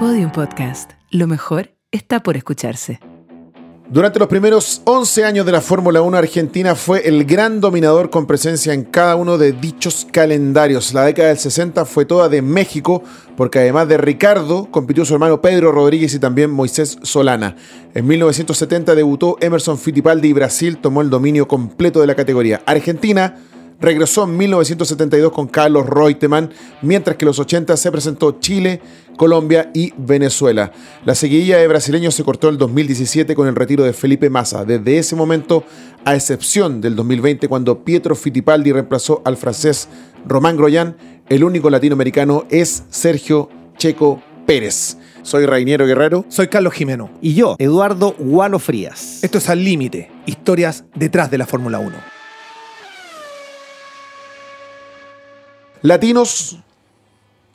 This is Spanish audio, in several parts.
Podium Podcast. Lo mejor está por escucharse. Durante los primeros 11 años de la Fórmula 1, Argentina fue el gran dominador con presencia en cada uno de dichos calendarios. La década del 60 fue toda de México, porque además de Ricardo, compitió su hermano Pedro Rodríguez y también Moisés Solana. En 1970 debutó Emerson Fittipaldi y Brasil tomó el dominio completo de la categoría. Argentina regresó en 1972 con Carlos Reutemann, mientras que en los 80 se presentó Chile, Colombia y Venezuela. La seguidilla de brasileños se cortó en el 2017 con el retiro de Felipe Massa. Desde ese momento, a excepción del 2020, cuando Pietro Fittipaldi reemplazó al francés Román Groyan, el único latinoamericano es Sergio Checo Pérez. Soy Rainiero Guerrero. Soy Carlos Jimeno. Y yo, Eduardo Gualo Frías. Esto es Al Límite, historias detrás de la Fórmula 1. Latinos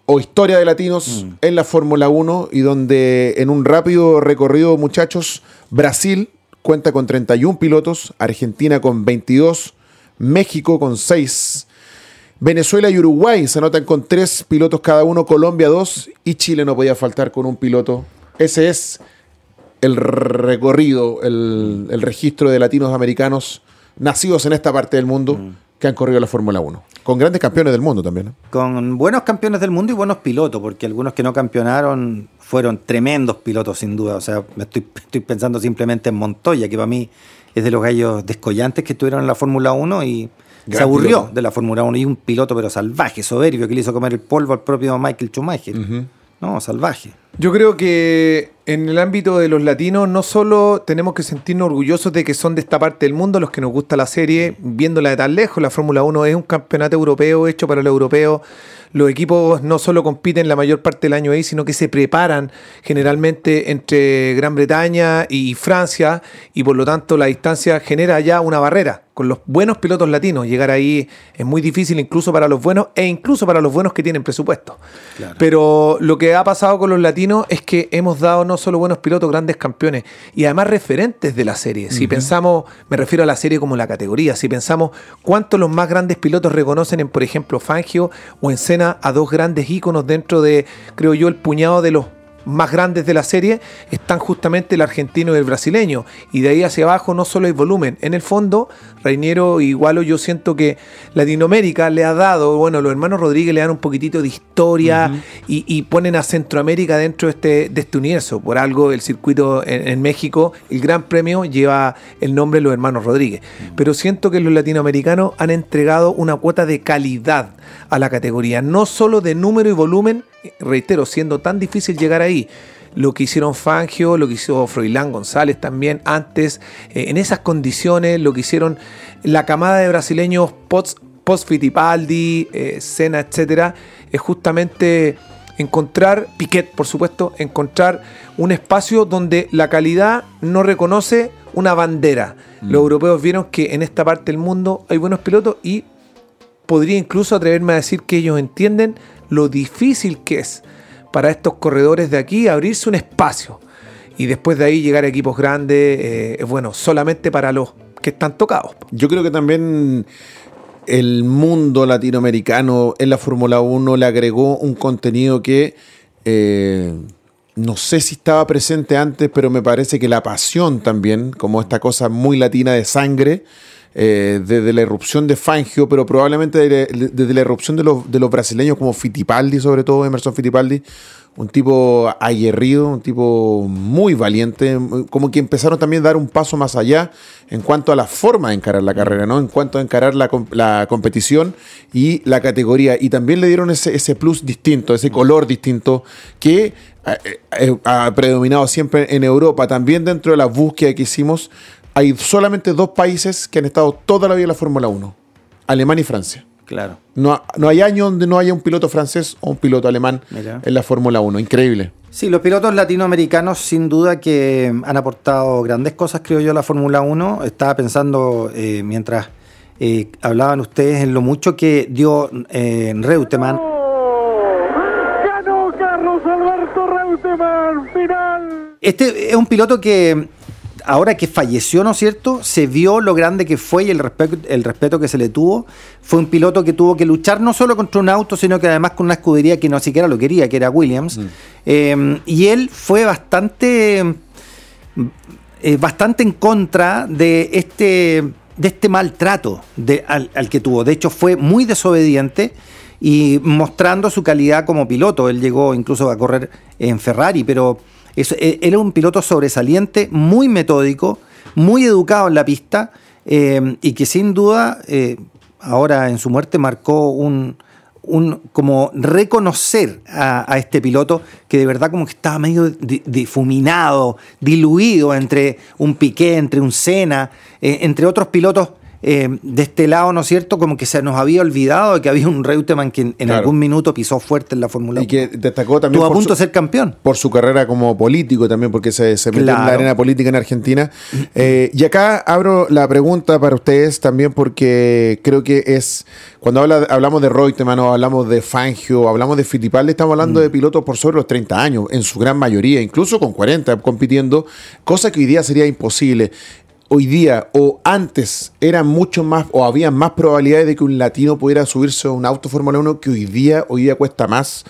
o historia de latinos en la Fórmula 1 y donde en un rápido recorrido, muchachos, Brasil cuenta con 31 pilotos, Argentina con 22, México con 6, Venezuela y Uruguay se anotan con 3 pilotos cada uno, Colombia 2 y Chile no podía faltar con un piloto. Ese es el recorrido, el, el registro de latinos americanos nacidos en esta parte del mundo que han corrido la Fórmula 1. Con grandes campeones del mundo también. Con buenos campeones del mundo y buenos pilotos, porque algunos que no campeonaron fueron tremendos pilotos sin duda. O sea, me estoy, estoy pensando simplemente en Montoya, que para mí es de los gallos descollantes que estuvieron en la Fórmula 1 y Gran se aburrió piloto. de la Fórmula 1. Y un piloto pero salvaje, soberbio, que le hizo comer el polvo al propio Michael Schumacher. No, salvaje. Yo creo que en el ámbito de los latinos no solo tenemos que sentirnos orgullosos de que son de esta parte del mundo los que nos gusta la serie, viéndola de tan lejos, la Fórmula 1 es un campeonato europeo hecho para los europeos. Los equipos no solo compiten la mayor parte del año ahí, sino que se preparan generalmente entre Gran Bretaña y Francia y por lo tanto la distancia genera ya una barrera. Con los buenos pilotos latinos llegar ahí es muy difícil incluso para los buenos e incluso para los buenos que tienen presupuesto. Pero lo que ha pasado con los latinos es que hemos dado no solo buenos pilotos, grandes campeones y además referentes de la serie. Si pensamos, me refiero a la serie como la categoría, si pensamos cuántos los más grandes pilotos reconocen en, por ejemplo, Fangio o en Senna a dos grandes íconos dentro de, creo yo, el puñado de los más grandes de la serie están justamente el argentino y el brasileño. Y de ahí hacia abajo no solo hay volumen. En el fondo, Reiniero y Igualo, yo siento que Latinoamérica le ha dado, bueno, los hermanos Rodríguez le dan un poquitito de historia y, y ponen a Centroamérica dentro de este, de este universo. Por algo, el circuito en, en México, el Gran Premio, lleva el nombre de los hermanos Rodríguez. Pero siento que los latinoamericanos han entregado una cuota de calidad a la categoría, no solo de número y volumen, reitero, siendo tan difícil llegar ahí. Lo que hicieron Fangio, lo que hizo Froilán González también antes, eh, en esas condiciones, lo que hicieron la camada de brasileños post, post Fittipaldi, eh, Senna, etcétera, es justamente encontrar, Piquet por supuesto, encontrar un espacio donde la calidad no reconoce una bandera. Los europeos vieron que en esta parte del mundo hay buenos pilotos y podría incluso atreverme a decir que ellos entienden lo difícil que es para estos corredores de aquí abrirse un espacio y después de ahí llegar a equipos grandes, eh, bueno, solamente para los que están tocados. Yo creo que también el mundo latinoamericano en la Fórmula 1 le agregó un contenido que eh, no sé si estaba presente antes, pero me parece que la pasión también, como esta cosa muy latina de sangre, eh, desde la erupción de Fangio, pero probablemente desde, desde la erupción de los, de los brasileños como Fittipaldi, sobre todo Emerson Fittipaldi, un tipo aguerrido, un tipo muy valiente, como que empezaron también a dar un paso más allá en cuanto a la forma de encarar la carrera, ¿no? En cuanto a encarar la, com- la competición y la categoría. Y también le dieron ese, ese plus distinto, ese color distinto que eh, eh, ha predominado siempre en Europa. También dentro de la búsqueda que hicimos, hay solamente dos países que han estado toda la vida en la Fórmula 1, Alemania y Francia. Claro. No, no hay año donde no haya un piloto francés o un piloto alemán Mira. en la Fórmula 1. Increíble. Sí, los pilotos latinoamericanos sin duda que han aportado grandes cosas, creo yo, a la Fórmula 1. Estaba pensando eh, mientras eh, hablaban ustedes en lo mucho que dio eh, Reutemann. Ganó Carlos Alberto Reutemann, final. Este es un piloto que ahora que falleció, ¿no es cierto? Se vio lo grande que fue y el respeto, el respeto que se le tuvo. Fue un piloto que tuvo que luchar no solo contra un auto, sino que además con una escudería que no siquiera lo quería, que era Williams. Mm. Eh, y él fue bastante, eh, bastante en contra de este, de este maltrato de, al, al que tuvo. De hecho, fue muy desobediente y mostrando su calidad como piloto. Él llegó incluso a correr en Ferrari, pero es, él era un piloto sobresaliente, muy metódico, muy educado en la pista eh, y que sin duda eh, ahora en su muerte marcó un, como reconocer a, este piloto que de verdad como que estaba medio di, difuminado, diluido entre un Piqué, entre un Senna, eh, entre otros pilotos eh, de este lado, ¿no es cierto? Como que se nos había olvidado de que había un Reutemann que en, claro. algún minuto pisó fuerte en la Fórmula 1. Y que destacó también. Estuvo a punto su, de ser campeón. Por su carrera como político también, porque se, se metió claro. en la arena política en Argentina. Eh, y acá abro la pregunta para ustedes también, porque creo que es. Cuando habla, hablamos de Reutemann o hablamos de Fangio hablamos de Fittipaldi, estamos hablando mm. de pilotos por sobre los 30 años, en su gran mayoría, incluso con 40 compitiendo, cosa que hoy día sería imposible hoy día o antes eran mucho más o había más probabilidades de que un latino pudiera subirse a un auto Fórmula 1 que hoy día, hoy día cuesta más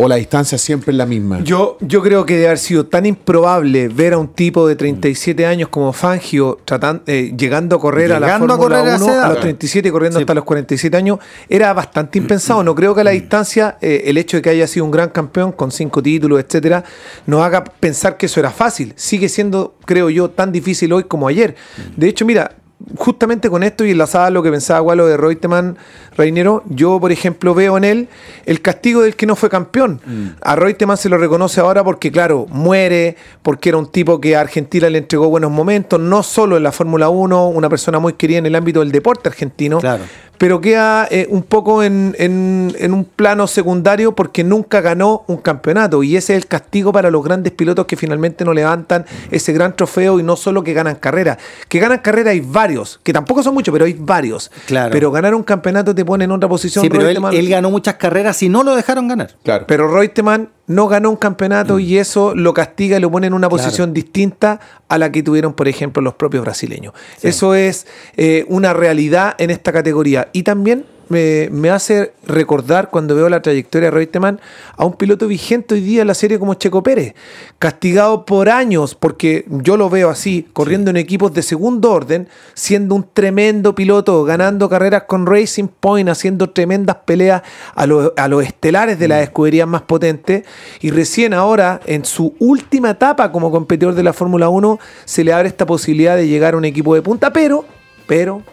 o la distancia siempre es la misma? Yo, yo creo que debe haber sido tan improbable ver a un tipo de 37 años como Fangio tratando, eh, llegando a correr llegando a la Fórmula 1 a, a, los 37 y corriendo sí. hasta los 47 años, era bastante impensado. No creo que a la distancia eh, el hecho de que haya sido un gran campeón con cinco títulos, etcétera, nos haga pensar que eso era fácil. Sigue siendo, creo yo, tan difícil hoy como ayer. De hecho, mira, justamente con esto y enlazada a lo que pensaba Gualo de Reutemann Reinero, yo por ejemplo veo en él el castigo del que no fue campeón. Mm. A Reutemann se lo reconoce ahora porque, claro, muere, porque era un tipo que a Argentina le entregó buenos momentos, no solo en la Fórmula 1, una persona muy querida en el ámbito del deporte argentino. Claro pero queda eh, un poco en, en, en, un plano secundario porque nunca ganó un campeonato y ese es el castigo para los grandes pilotos que finalmente no levantan ese gran trofeo y no solo que ganan carrera, que ganan carrera hay varios, que tampoco son muchos, pero hay varios. Claro. Pero ganar un campeonato te pone en otra posición. Sí, pero él, él, ganó muchas carreras y no lo dejaron ganar. Claro. Pero Reutemann no ganó un campeonato mm. y eso lo castiga y lo pone en una posición claro. distinta a la que tuvieron, por ejemplo, los propios brasileños. Sí. Eso es eh, una realidad en esta categoría. Y también me, me, hace recordar cuando veo la trayectoria de Reutemann a un piloto vigente hoy día en la serie como Checo Pérez, castigado por años, porque yo lo veo así, corriendo sí. en equipos de segundo orden, siendo un tremendo piloto, ganando carreras con Racing Point, haciendo tremendas peleas a, lo, a los estelares de las escuderías más potentes, y recién ahora, en su última etapa como competidor de la Fórmula 1, se le abre esta posibilidad de llegar a un equipo de punta, pero, pero,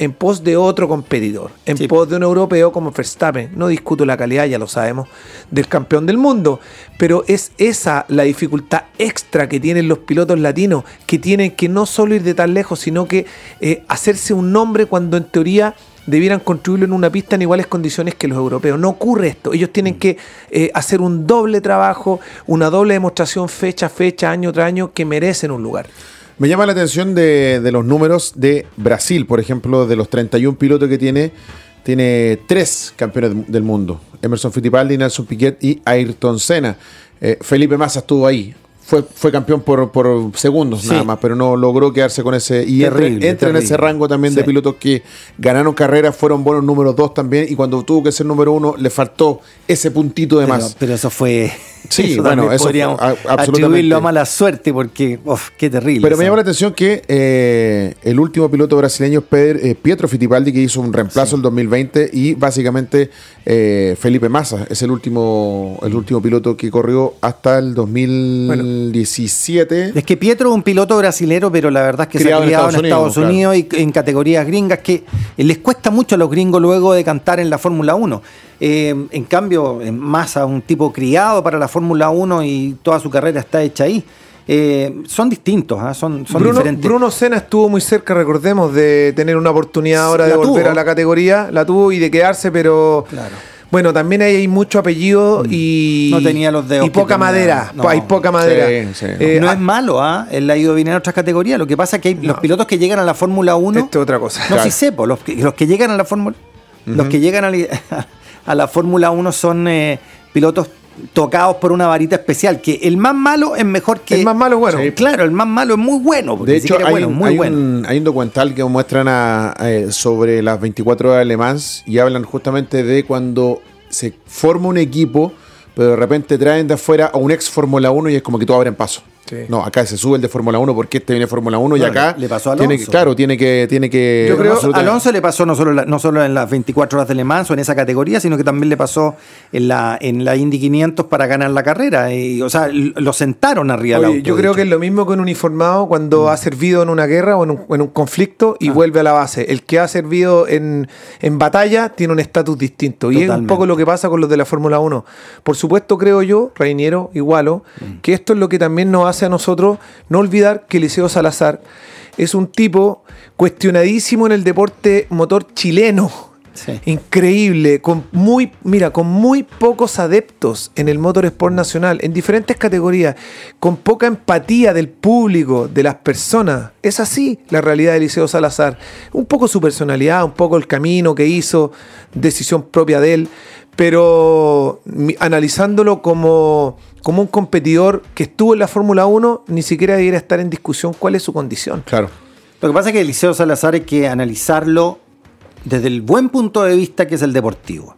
en pos de otro competidor, en sí. pos de un europeo como Verstappen. No discuto la calidad, ya lo sabemos, del campeón del mundo, pero es esa la dificultad extra que tienen los pilotos latinos, que tienen que no solo ir de tan lejos, sino que eh, hacerse un nombre cuando en teoría debieran construirlo en una pista en iguales condiciones que los europeos. No ocurre esto. Ellos tienen que eh, hacer un doble trabajo, una doble demostración fecha a fecha, año tras año, que merecen un lugar. Me llama la atención de, los números de Brasil, por ejemplo, de los 31 pilotos que tiene, tiene tres campeones del mundo. Emerson Fittipaldi, Nelson Piquet y Ayrton Senna. Eh, Felipe Massa estuvo ahí. Fue, fue campeón por, por segundos sí. nada más, pero no logró quedarse con ese. Y terrible, entra, en ese rango también sí. de pilotos que ganaron carreras, fueron buenos números dos también, y cuando tuvo que ser número uno, le faltó ese puntito de pero, más. Pero eso fue. Sí, eso bueno, eso podríamos atribuirlo a mala suerte porque, uf, qué terrible. Pero me llama la atención que eh, el último piloto brasileño es Pedro, eh, Pietro Fittipaldi, que hizo un reemplazo sí. el 2020, y básicamente eh, Felipe Massa es el último, el último piloto que corrió hasta el 2017. Bueno, es que Pietro es un piloto brasilero, pero la verdad es que criado se ha criado en Estados, en Estados Unidos, Unidos claro. y en categorías gringas que les cuesta mucho a los gringos luego de cantar en la Fórmula 1. Eh, en cambio, Massa, un tipo criado para la Fórmula 1 y toda su carrera está hecha ahí. Eh, son distintos, ¿eh? son, son Bruno, diferentes. Bruno Senna estuvo muy cerca, recordemos, de tener una oportunidad ahora la de volver tuvo. a la categoría, la tuvo y de quedarse, pero claro. Bueno, también hay mucho apellido y no tenía los dedos y poca madera, no. hay poca madera. Sí, sí. Eh, no es malo, ¿ah? ¿eh? él ha ido bien en otras categorías. Lo que pasa es que hay no. los pilotos que llegan a la Fórmula 1, esto es otra cosa. No, claro. sí sepo, los, los que llegan a la Fórmula, uh -huh. los que llegan a la, a la Fórmula 1 son eh, pilotos tocados por una varita especial, que el más malo es mejor que... El más malo es bueno. Sí, claro, el más malo es muy bueno. De hecho, hay, bueno, un, muy hay bueno. un- hay un documental que muestran a- eh, sobre las 24 horas de Le Mans y hablan justamente de cuando se forma un equipo, pero de repente traen de afuera a un ex Fórmula 1 y es como que todo abre en paso. Sí. No, acá se sube el de Fórmula 1 porque este viene Fórmula 1 y acá le pasó a tiene Alonso. que, claro, tiene que tiene que Yo creo- absolutamente- Alonso le pasó no solo, la- no solo en las 24 horas de Le Mans o en esa categoría, sino que también le pasó en la, en la Indy 500 para ganar la carrera. Y, o sea, lo sentaron arriba del Oye, auto, yo creo que es lo mismo que un uniformado cuando ha servido en una guerra o en un, en un conflicto y vuelve a la base. El que ha servido en, en batalla tiene un estatus distinto. Y es un poco lo que pasa con los de la Fórmula 1. Por supuesto, creo yo, Reiniero, igualo, que esto es lo que también nos hace a nosotros no olvidar que Liceo Salazar es un tipo cuestionadísimo en el deporte motor chileno. Sí. Increíble, con muy, mira, con muy pocos adeptos en el motorsport nacional, en diferentes categorías, con poca empatía del público, de las personas. Es así la realidad de Eliseo Salazar. Un poco su personalidad, un poco el camino que hizo, decisión propia de él, pero mi- analizándolo como, como un competidor que estuvo en la Fórmula 1, ni siquiera debiera estar en discusión cuál es su condición. Claro. Lo que pasa es que Eliseo Salazar hay que analizarlo desde el buen punto de vista que es el deportivo.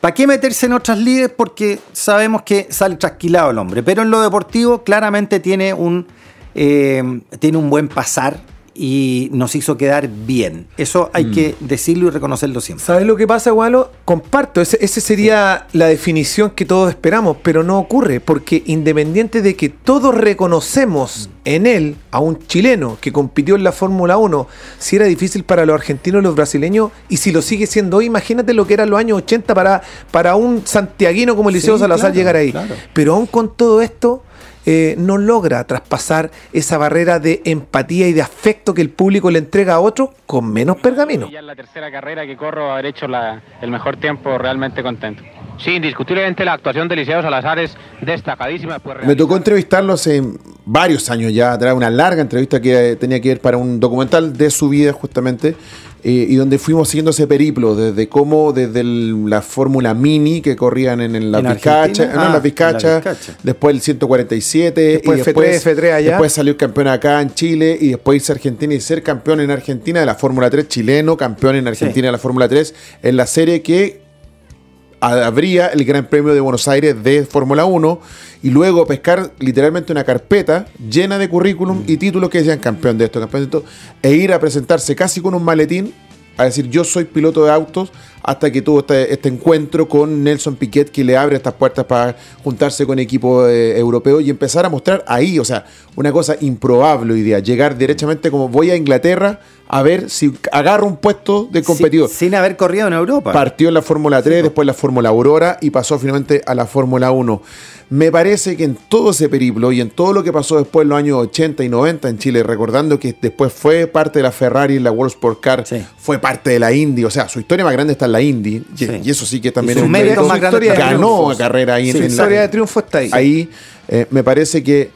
¿Para qué meterse en otras lides? Porque sabemos que sale trasquilado el hombre. Pero en lo deportivo claramente tiene un, eh, tiene un buen pasar y nos hizo quedar bien. Eso hay que decirlo y reconocerlo siempre. ¿Sabes lo que pasa, Gualo? Comparto, ese, ese sería la definición que todos esperamos, pero no ocurre, porque independiente de que todos reconocemos en él a un chileno que compitió en la Fórmula 1, si era difícil para los argentinos y los brasileños, y si lo sigue siendo hoy, imagínate lo que eran los años 80 para, para un santiaguino como Eliseo Sí, Salazar claro, llegar ahí. claro. Pero aún con todo esto, eh, no logra traspasar esa barrera de empatía y de afecto que el público le entrega a otro con menos pergamino. Ya es la tercera carrera que corro, haber hecho la- el mejor tiempo, realmente contento. Sí, indiscutiblemente la actuación de Liceo Salazar es destacadísima. Pues, Me tocó entrevistarlo hace varios años ya, atrás, una larga entrevista que tenía que ver para un documental de su vida justamente, eh, y donde fuimos siguiendo ese periplo, desde cómo, desde el- la Fórmula Mini que corrían en, en las ¿En no, en Ah, en las Vizcachas. después el 147, Después y F3, después, F3 allá. después salió campeón acá en Chile, y después irse a Argentina y ser campeón en Argentina de la Fórmula 3 chileno, campeón en Argentina Sí. de la Fórmula 3, en la serie que habría el Gran Premio de Buenos Aires de Fórmula 1 y luego pescar literalmente una carpeta llena de currículum y títulos que decían campeón de esto, campeón de esto, e ir a presentarse casi con un maletín a decir yo soy piloto de autos hasta que tuvo este, este encuentro con Nelson Piquet que le abre estas puertas para juntarse con equipo eh, europeo y empezar a mostrar ahí, o sea, una cosa improbable hoy día, llegar derechamente como voy a Inglaterra a ver si agarro un puesto de competidor. Sin, sin haber corrido en Europa. Partió en la Fórmula 3, después la Fórmula Aurora y pasó finalmente a la Fórmula 1. Me parece que en todo ese periplo y en todo lo que pasó después en los años 80 y 90 en Chile, recordando que después fue parte de la Ferrari, la World Sport Car, Sí. fue parte de la Indy, o sea, su historia más grande está en la Indy, y- Sí. y eso sí que también un mérito más ganó triunfos. carrera ahí en, en historia la- de triunfo está ahí. Ahí eh, me parece que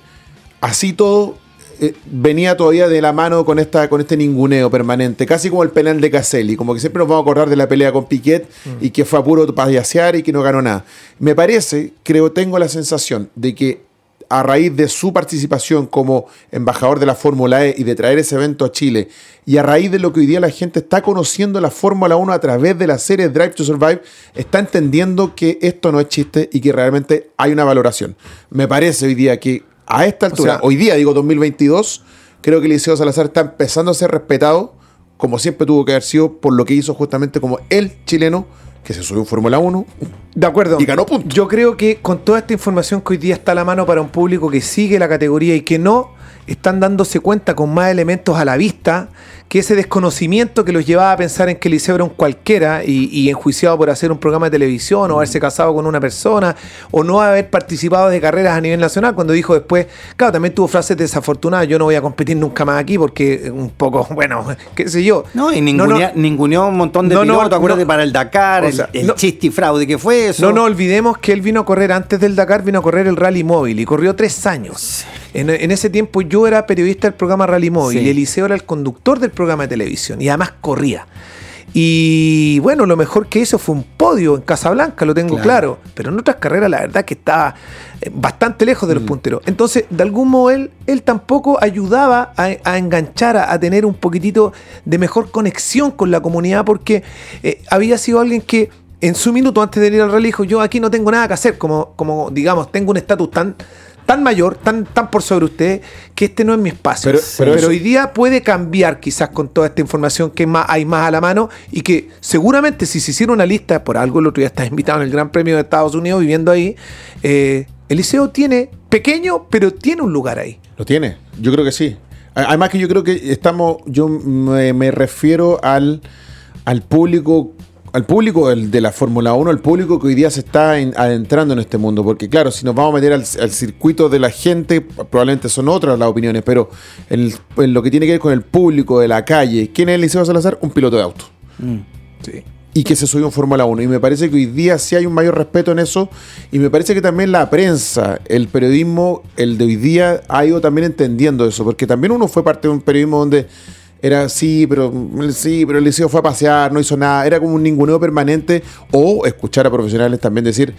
así todo eh, venía todavía de la mano con esta con este ninguneo permanente, casi como el penal de Caselli, como que siempre nos vamos a acordar de la pelea con Piquet y que fue a puro payasear y que no ganó nada. Me parece, creo, tengo la sensación de que a raíz de su participación como embajador de la Fórmula E y de traer ese evento a Chile, y a raíz de lo que hoy día la gente está conociendo la Fórmula 1 a través de la serie Drive to Survive, está entendiendo que esto no es chiste y que realmente hay una valoración. Me parece hoy día que a esta altura, sea- hoy día digo 2022, creo que Eliseo Salazar está empezando a ser respetado, como siempre tuvo que haber sido, por lo que hizo justamente como el chileno que se subió en Fórmula 1, De acuerdo. Y ganó puntos. Yo creo que con toda esta información que hoy día está a la mano para un público que sigue la categoría y que no están dándose cuenta con más elementos a la vista que ese desconocimiento que los llevaba a pensar en que Liceo era un cualquiera y, y enjuiciado por hacer un programa de televisión o haberse casado con una persona o no haber participado de carreras a nivel nacional cuando dijo después, claro, también tuvo frases desafortunadas, yo no voy a competir nunca más aquí porque un poco, bueno, qué sé yo. No, y No, no. ninguneó un montón de No, no, pilotos, acuérdate, no. para el Dakar, O el, sea, el no. chiste y fraude que fue eso. No nos olvidemos que él vino a correr antes del Dakar, vino a correr el Rally Móvil y corrió tres años. En, en ese tiempo yo era periodista del programa Rally Móvil Sí. y Eliseo era el conductor del programa de televisión y además corría. Y bueno, lo mejor que hizo fue un podio en Casablanca, lo tengo Claro. claro. Pero en otras carreras, la verdad que estaba eh, bastante lejos de Mm. los punteros. Entonces, de algún modo, él, él tampoco ayudaba a, a enganchar, a, a tener un poquitito de mejor conexión con la comunidad, porque eh, había sido alguien que en su minuto antes de ir al rally dijo, yo aquí no tengo nada que hacer, como, como digamos, tengo un estatus tan tan mayor, tan, tan por sobre usted, que este no es mi espacio. Pero- Pero, pero hoy día puede cambiar quizás con toda esta información que más, hay más a la mano y que seguramente si se hiciera una lista, por algo el otro día estás invitado en el Gran Premio de Estados Unidos viviendo ahí, eh, Eliseo tiene, pequeño, pero tiene un lugar ahí. Lo tiene, yo creo que sí. Además que yo creo que estamos, yo me, me refiero al, al público, al público del- de la Fórmula 1, al público que hoy día se está en- adentrando en este mundo. Porque claro, si nos vamos a meter al, al circuito de la gente, probablemente son otras las opiniones, pero en, en lo que tiene que ver con el público de la calle, ¿quién es Eliseo Salazar? Un piloto de auto. Sí. y que se subió en Fórmula 1. Y me parece que hoy día sí hay un mayor respeto en eso. Y me parece que también la prensa, el periodismo, el de hoy día, ha ido también entendiendo eso. Porque también uno fue parte de un periodismo donde era sí, pero sí, pero el liceo fue a pasear, no hizo nada. Era como un ninguneo permanente. O escuchar a profesionales también decir.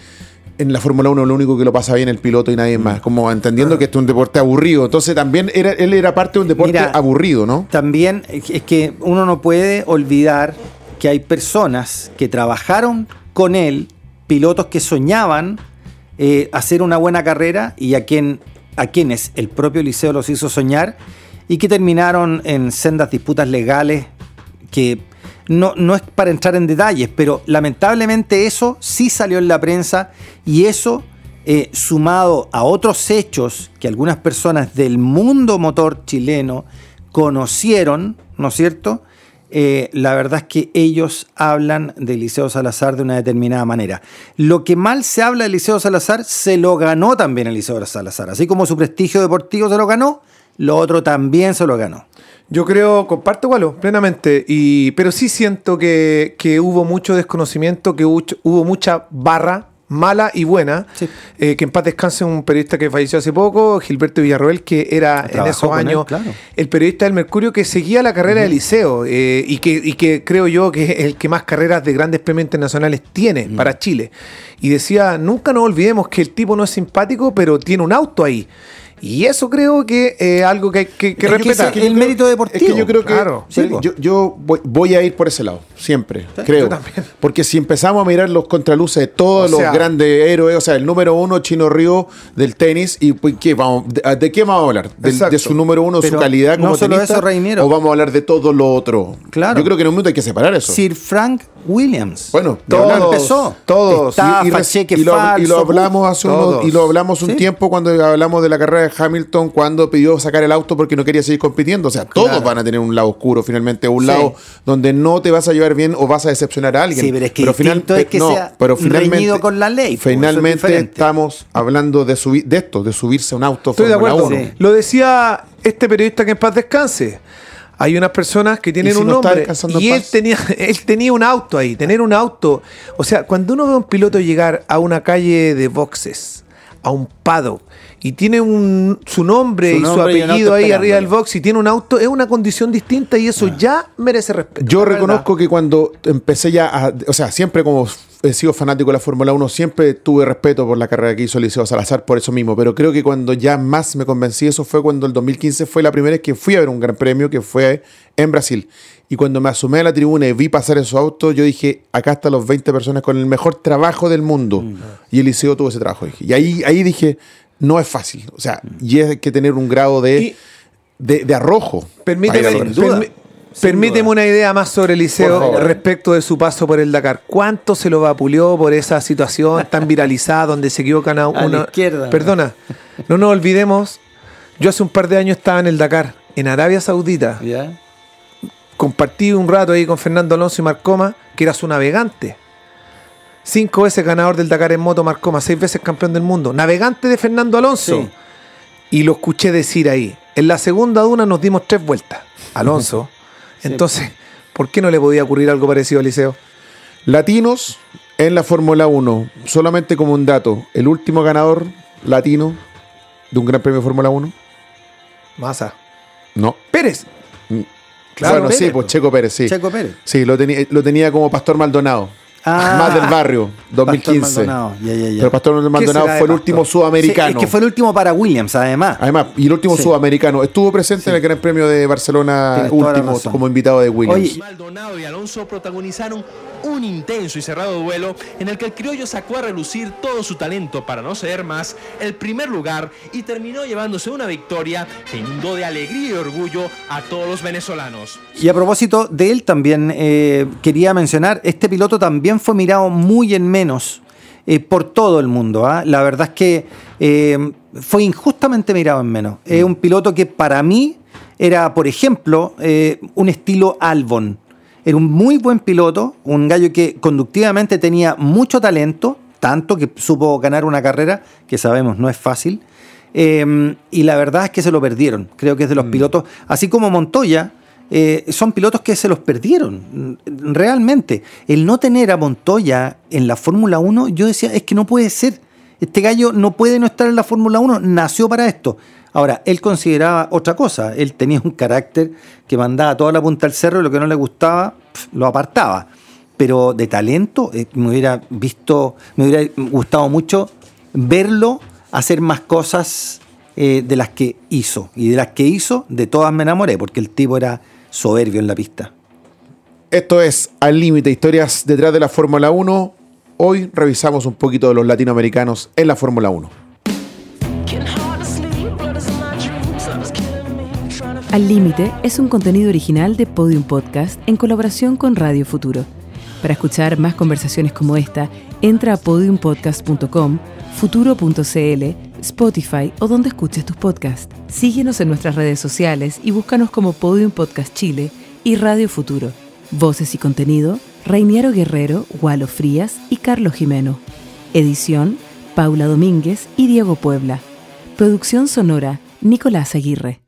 En la Fórmula 1 lo único que lo pasa bien el piloto y nadie más, como entendiendo que esto es un deporte aburrido. Entonces también era, él era parte de un deporte Mira, aburrido, ¿no? También es que uno no puede olvidar que hay personas que trabajaron con él, pilotos que soñaban eh, hacer una buena carrera y a, quien, a quienes el propio Liceo los hizo soñar y que terminaron en sendas disputas legales que no, no es para entrar en detalles, pero lamentablemente eso sí salió en la prensa y eso eh, sumado a otros hechos que algunas personas del mundo motor chileno conocieron, ¿no es cierto? Eh, la verdad es que ellos hablan de Liceo Salazar de una determinada manera. Lo que mal se habla de Liceo Salazar se lo ganó también el Liceo Salazar. Así como su prestigio deportivo se lo ganó, lo otro también se lo ganó. Yo creo, comparto Gualo, plenamente, y, pero sí siento que, que hubo mucho desconocimiento, que hubo, hubo mucha barra mala y buena. Sí. Eh, que en paz descanse un periodista que falleció hace poco, Gilberto Villarroel, que era en esos él, años claro. el periodista del Mercurio que seguía la carrera de Liceo eh, y, que, y que creo yo que es el que más carreras de grandes premios internacionales tiene para Chile. Y decía, nunca nos olvidemos que el tipo no es simpático, pero tiene un auto ahí. Y eso creo que es algo que hay que, que Es que respetar. ese- el mérito deportivo. Es que yo creo que Claro, sí, po. yo, yo voy, voy a ir por ese lado, siempre, creo. Porque si empezamos a mirar los contraluces de todos O los sea- grandes héroes, o sea, el número uno, Chino Río, del tenis, y pues, ¿qué vamos, de, de qué vamos a hablar? ¿De, su número uno, Pero su calidad como no solo tenista? eso, Reiniero. ¿O vamos a hablar de todo lo otro? Claro. Yo creo que en un momento hay que separar eso. Sir Frank Williams. Bueno, hablar empezó. todos. Está y, lo, y falso, lo hablamos hace unos- y lo hablamos un Sí. tiempo cuando hablamos de la carrera de Hamilton cuando pidió sacar el auto porque no quería seguir compitiendo. O sea, todos van a tener un lado oscuro finalmente, un Sí. lado donde no te vas a llevar bien o vas a decepcionar a alguien. Sí, pero es que distinto es que sea reñido con la ley, pues, es Finalmente estamos hablando de subir de esto, de subirse a un auto. Estoy de Fórmula acuerdo. 1. Sí. Lo decía este periodista que en paz descanse. Hay unas personas que tienen ¿Y si un no nombre y él tenía, él tenía un auto ahí, tener un auto. O sea, cuando uno ve a un piloto llegar a una calle de boxes, a un paddock, y tiene un, su nombre Su y su nombre y un apellido auto ahí arriba del box y tiene un auto, es una condición distinta y eso ya merece respeto. Yo verdad. reconozco que cuando empecé ya a, o sea, siempre como he sido fanático de la Fórmula 1, siempre tuve respeto por la carrera que hizo Liceo Salazar por eso mismo, pero creo que cuando ya más me convencí eso fue cuando el 2015 fue la primera vez que fui a ver un gran premio que fue en Brasil. Y cuando me asomé a la tribuna y vi pasar esos autos, yo dije, acá están los 20 personas con el mejor trabajo del mundo. Y Eliseo tuvo ese trabajo. Y ahí, ahí dije, no es fácil. O sea, y hay que tener un grado de, Y- de, de arrojo. Permíteme, a Sin permíteme duda. una idea más sobre favor. respecto de su paso por el Dakar. ¿Cuánto se lo vapuleó por esa situación tan viralizada donde se equivocan a la una. izquierda. Perdona, no nos olvidemos. Yo hace un par de años estaba en el Dakar, en Arabia Saudita. Compartí un rato ahí con Fernando Alonso y Marcoma, que era su navegante. Cinco veces ganador del Dakar en moto, Marcoma, seis veces campeón del mundo. Navegante de Fernando Alonso. Sí. Y lo escuché decir ahí. En la segunda duna nos dimos tres vueltas. Alonso. Entonces, ¿por qué no le podía ocurrir algo parecido a Liceo? Latinos en la Fórmula 1, solamente como un dato, el último ganador latino de un Gran Premio de Fórmula 1, Massa. no. Pérez. bueno, Pérez, sí, pues Checo Pérez, sí. Checo Pérez. Sí, lo lo tenía como Pastor Maldonado. Ah. Más del barrio, Pastor 2015. Maldonado, ya, ya, ya. Pero Pastor Maldonado fue el Pastor? último Sí, sudamericano. es que fue el último para Williams, además. Además, y el último Sí. sudamericano. Estuvo presente en el Gran Premio de Barcelona Tienes último como invitado de Williams. Oye, Maldonado y Alonso protagonizaron un intenso y cerrado duelo en el que el criollo sacó a relucir todo su talento para no ceder más el primer lugar y terminó llevándose una victoria que inundó de alegría y orgullo a todos los venezolanos. Y a propósito de él también eh, quería mencionar, este piloto también fue mirado muy en menos eh, por todo el mundo. ¿ah? La verdad es que eh, fue injustamente mirado en menos. Es un piloto que para mí era, por ejemplo, un estilo Albon. Era un muy buen piloto, un gallo que conductivamente tenía mucho talento, tanto que supo ganar una carrera, que sabemos no es fácil. Eh, y la verdad es que se lo perdieron. Creo que es de los pilotos, así como Montoya, eh, son pilotos que se los perdieron. mm, Realmente. El no tener a Montoya en la Fórmula 1, yo decía, es que no puede ser. Este gallo no puede no estar en la Fórmula 1, nació para esto. Ahora, él consideraba otra cosa. Él tenía un carácter que mandaba toda la punta al cerro y lo que no le gustaba, lo apartaba. Pero de talento, eh, me hubiera visto, me hubiera gustado mucho verlo hacer más cosas eh, de las que hizo. Y de las que hizo, de todas me enamoré, porque el tipo era soberbio en la pista. Esto es Al Límite, historias detrás de la Fórmula 1. Hoy revisamos un poquito de los latinoamericanos en la Fórmula 1. Al Límite es un contenido original de Podium Podcast en colaboración con Radio Futuro. Para escuchar más conversaciones como esta, entra a podiumpodcast.com, futuro.cl, Spotify o donde escuches tus podcasts. Síguenos en nuestras redes sociales y búscanos como Podium Podcast Chile y Radio Futuro. Voces y contenido, Reiniero Guerrero, Gualo Frías y Carlos Jimeno. Edición, Paula Domínguez y Diego Puebla. Producción sonora, Nicolás Aguirre.